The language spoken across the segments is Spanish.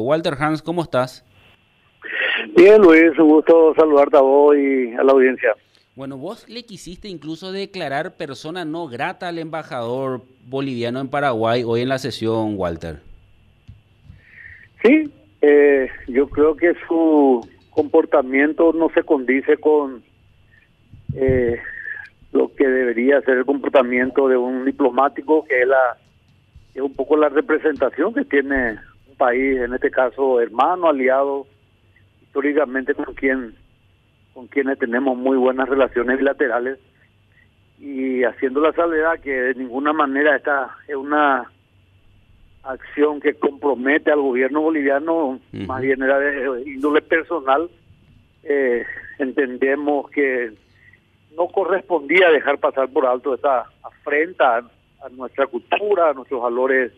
Walter Hans, ¿cómo estás? Bien, Luis, un gusto saludarte a vos y a la audiencia. Bueno, vos le quisiste incluso declarar persona no grata al embajador boliviano en Paraguay hoy en la sesión, Walter. Sí, eh, yo creo que su comportamiento no se condice con eh, lo que debería ser el comportamiento de un diplomático, que es, la, es un poco la representación que tiene país, en este caso hermano, aliado, históricamente con quien con quienes tenemos muy buenas relaciones bilaterales y haciendo la salvedad que de ninguna manera esta es una acción que compromete al gobierno boliviano, más bien era de índole personal, eh, entendemos que no correspondía dejar pasar por alto esta afrenta a, nuestra cultura, a nuestros valores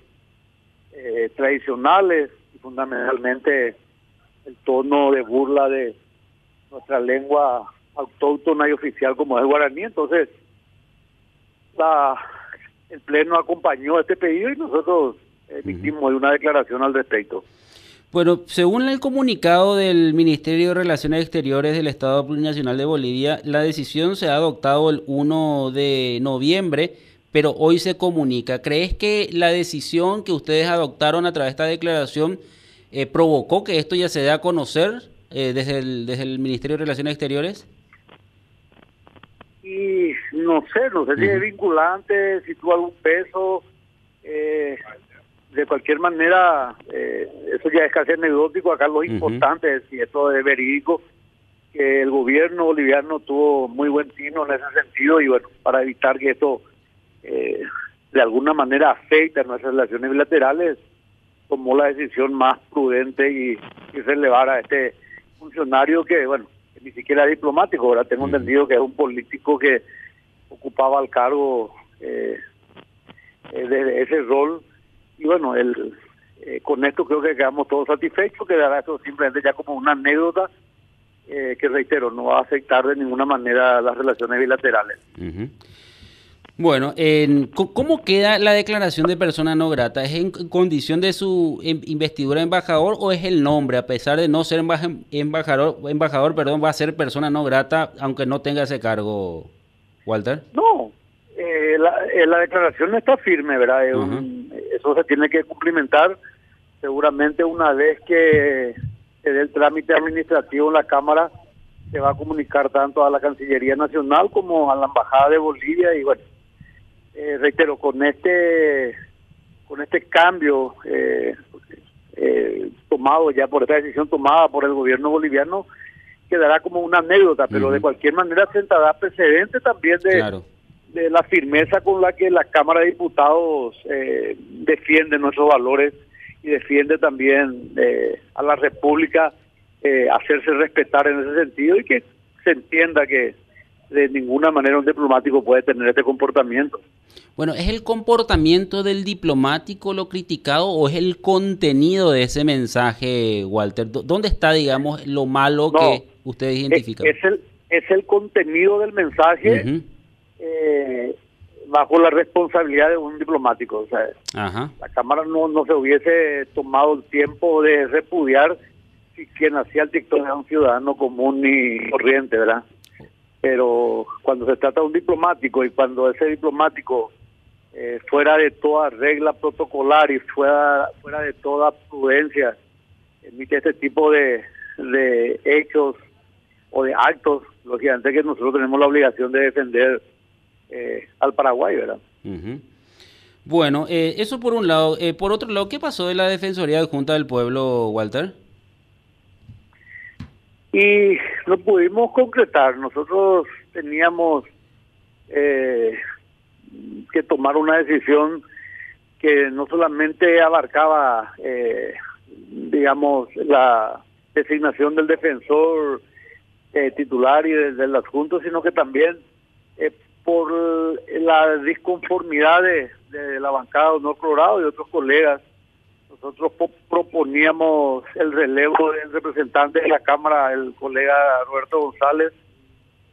eh, tradicionales y fundamentalmente el tono de burla de nuestra lengua autóctona y oficial como es el guaraní. Entonces, la, el Pleno acompañó este pedido y nosotros emitimos una declaración al respecto. Bueno, según el comunicado del Ministerio de Relaciones Exteriores del Estado Plurinacional de Bolivia, la decisión se ha adoptado el 1 de noviembre, pero hoy se comunica. ¿Crees que la decisión que ustedes adoptaron a través de esta declaración eh, provocó que esto ya se dé a conocer eh, desde, el, desde el Ministerio de Relaciones Exteriores? Y no sé, no sé si es vinculante, si tuvo algún peso. Eh, de cualquier manera, eh, eso ya es casi anecdótico. Acá lo importante es, y esto es verídico, que el gobierno boliviano tuvo muy buen tino en ese sentido y bueno, para evitar que esto eh, de alguna manera afecte a nuestras relaciones bilaterales, tomó la decisión más prudente y, y relevar a este funcionario que, bueno, ni siquiera es diplomático, ahora tengo entendido que es un político que ocupaba el cargo eh, de ese rol. Y bueno, el, eh, con esto creo que quedamos todos satisfechos, quedará esto simplemente ya como una anécdota eh, que reitero, no va a afectar de ninguna manera las relaciones bilaterales. Bueno, ¿cómo queda la declaración de persona no grata? ¿Es en condición de su em, investidura embajador o es el nombre? A pesar de no ser embajador, embajador perdón, va a ser persona no grata aunque no tenga ese cargo, Walter? No, eh, la, declaración está firme, ¿verdad? eso se tiene que cumplimentar seguramente una vez que se dé el trámite administrativo en la Cámara se va a comunicar tanto a la Cancillería Nacional como a la Embajada de Bolivia y bueno, eh, reitero, con este con este cambio eh, eh, tomado ya por esta decisión tomada por el gobierno boliviano, quedará como una anécdota, pero de cualquier manera sentará precedente también de, de la firmeza con la que la Cámara de Diputados eh, defiende nuestros valores y defiende también eh, a la República eh, hacerse respetar en ese sentido y que se entienda que de ninguna manera un diplomático puede tener este comportamiento. Bueno, ¿es el comportamiento del diplomático lo criticado o es el contenido de ese mensaje, Walter? ¿Dónde está, digamos, lo malo que ustedes identifican? Es, el, es el contenido del mensaje eh, bajo la responsabilidad de un diplomático. O sea, la Cámara no, no se hubiese tomado el tiempo de repudiar si quien hacía el TikTok era un ciudadano común y corriente, ¿verdad? Pero cuando se trata de un diplomático y cuando ese diplomático eh, fuera de toda regla protocolar y fuera, fuera de toda prudencia, emite este tipo de, de hechos o de actos, lógicamente que nosotros tenemos la obligación de defender eh, al Paraguay, ¿verdad? Bueno, eh, eso por un lado. Eh, por otro lado, ¿qué pasó de la Defensoría de Junta del Pueblo, Walter? Y no pudimos concretar. Nosotros teníamos que tomar una decisión que no solamente abarcaba, digamos, la designación del defensor titular y del, del adjunto, sino que también por la disconformidad de, la bancada de Honor Colorado y otros colegas. Nosotros proponíamos el relevo del representante de la Cámara, el colega Roberto González,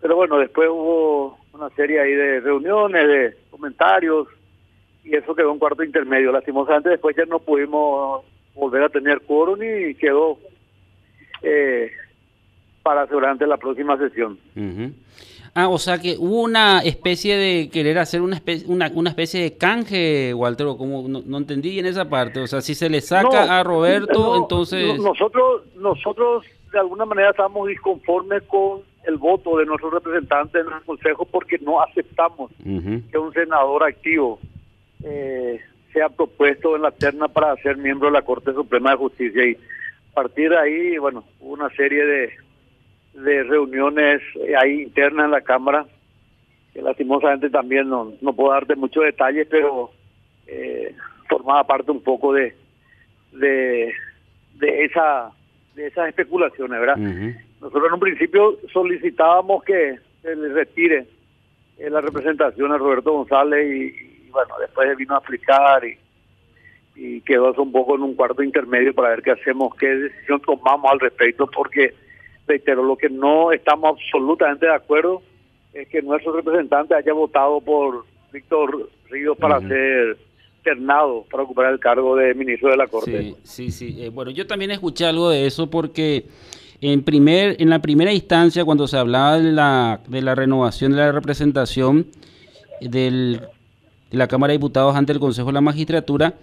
pero bueno, después hubo una serie ahí de reuniones, de comentarios, y eso quedó un cuarto intermedio. Lastimosamente después ya no pudimos volver a tener quórum y quedó eh, para durante la próxima sesión. Ah, o sea que hubo una especie de querer hacer una especie, una, una especie de canje, Walter, o como no, entendí bien esa parte. O sea, si se le saca a Roberto, entonces... Nosotros, nosotros de alguna manera estamos disconformes con el voto de nuestros representantes en el Consejo porque no aceptamos que un senador activo eh, sea propuesto en la terna para ser miembro de la Corte Suprema de Justicia. Y a partir de ahí, bueno, hubo una serie de, de reuniones eh, ahí internas en la Cámara, que lastimosamente también no, no puedo darte muchos detalles, pero eh, formaba parte un poco de, de, de esa de esas especulaciones, ¿verdad? Nosotros en un principio solicitábamos que se le retire eh, la representación a Roberto González y, bueno, después vino a aplicar y, y quedó un poco en un cuarto intermedio para ver qué hacemos, qué decisión tomamos al respecto, porque, reitero, lo que no estamos absolutamente de acuerdo es que nuestro representante haya votado por Víctor Ríos para ser ternado para ocupar el cargo de ministro de la Corte. Sí, sí, sí. Eh, bueno, yo también escuché algo de eso porque en, primer, en la primera instancia, cuando se hablaba de la, de la renovación de la representación del, de la Cámara de Diputados ante el Consejo de la Magistratura,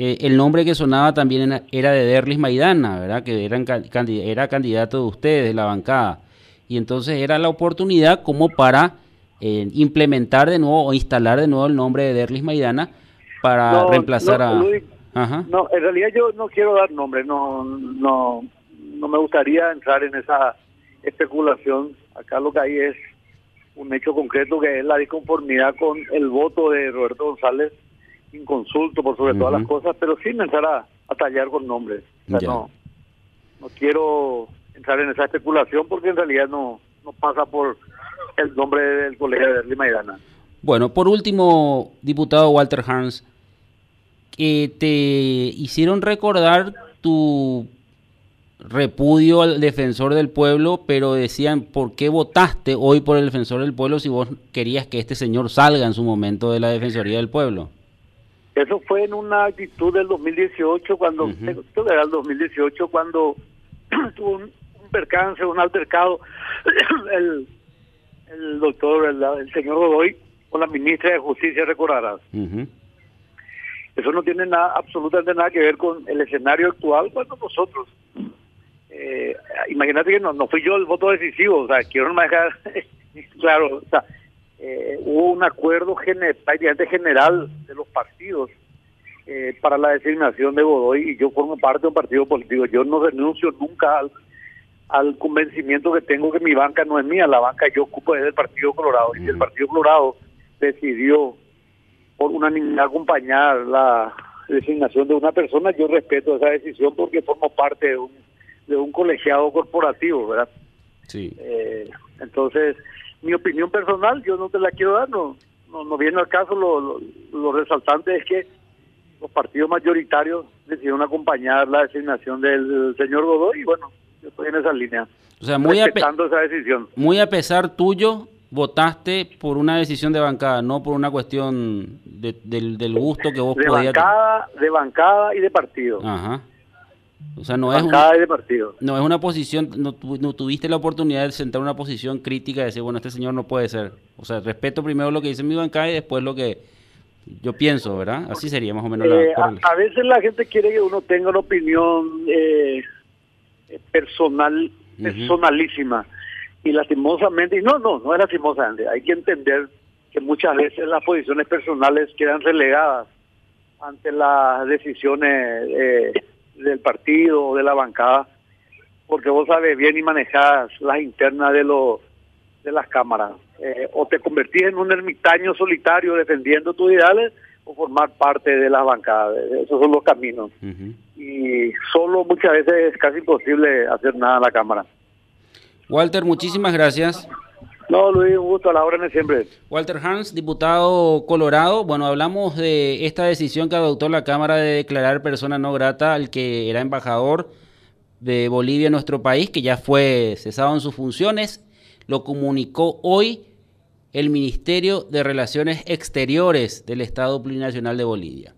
eh, el nombre que sonaba también era de Derlis Maidana, ¿verdad? que eran, era candidato de ustedes, de la bancada. Y entonces era la oportunidad como para eh, implementar de nuevo o instalar de nuevo el nombre de Derlis Maidana para reemplazar a... No, en realidad yo no quiero dar nombre, no, no, no me gustaría entrar en esa especulación. Acá lo que hay es un hecho concreto que es la disconformidad con el voto de Roberto González, inconsulto por sobre todas las cosas, pero sin entrar a, tallar con nombres. no, no quiero entrar en esa especulación porque en realidad no, no pasa por el nombre del colegio de Lima Irana. Bueno, por último, diputado Walter Hans, que te hicieron recordar tu repudio al defensor del pueblo, pero decían, ¿por qué votaste hoy por el defensor del pueblo si vos querías que este señor salga en su momento de la Defensoría del Pueblo? Eso fue en una actitud del 2018, cuando, era el 2018, cuando tuvo un, percance, un altercado, el, el doctor, el, señor Godoy, con la ministra de Justicia, recordarás. Eso no tiene nada, absolutamente nada que ver con el escenario actual cuando nosotros eh, imagínate que no, no fui yo el voto decisivo, o sea, quiero dejar claro, o sea, eh, hubo un acuerdo prácticamente general de los partidos eh, para la designación de Godoy y yo formo parte de un partido político. Yo no renuncio nunca al, convencimiento que tengo que mi banca no es mía, la banca yo ocupo es del Partido Colorado. Y si el Partido Colorado decidió por unanimidad acompañar la designación de una persona, yo respeto esa decisión porque formo parte de un de un colegiado corporativo, ¿verdad? Sí. Eh, entonces, mi opinión personal, yo no te la quiero dar, no, no, viene al caso, lo, lo, resaltante es que los partidos mayoritarios decidieron acompañar la designación del señor Godoy y bueno, yo estoy en esa línea. O sea, muy respetando esa decisión. Muy a pesar tuyo, votaste por una decisión de bancada, no por una cuestión del, del gusto que vos de Bancada, de bancada y de partido. Ajá. O sea, no es, de partido. no es una posición, no, tuviste la oportunidad de sentar una posición crítica y decir, bueno, este señor no puede ser. O sea, respeto primero lo que dice mi bancada y después lo que yo pienso, ¿verdad? Así sería más o menos la... Eh, a, veces la gente quiere que uno tenga una opinión eh, personal, personalísima. Y lastimosamente, y no, no, no es lastimosamente, hay que entender que muchas veces las posiciones personales quedan relegadas ante las decisiones... Eh, del partido o de la bancada, porque vos sabes bien y manejas las internas de los de las cámaras. Eh, o te convertís en un ermitaño solitario defendiendo tus ideales o formar parte de las bancadas. Esos son los caminos. Y solo muchas veces es casi imposible hacer nada en la Cámara. Walter, muchísimas gracias. No, Luis, un gusto a la hora de siempre. Walter Hans, diputado Colorado. Bueno, hablamos de esta decisión que adoptó la Cámara de declarar persona no grata al que era embajador de Bolivia en nuestro país, que ya fue cesado en sus funciones. Lo comunicó hoy el Ministerio de Relaciones Exteriores del Estado Plurinacional de Bolivia.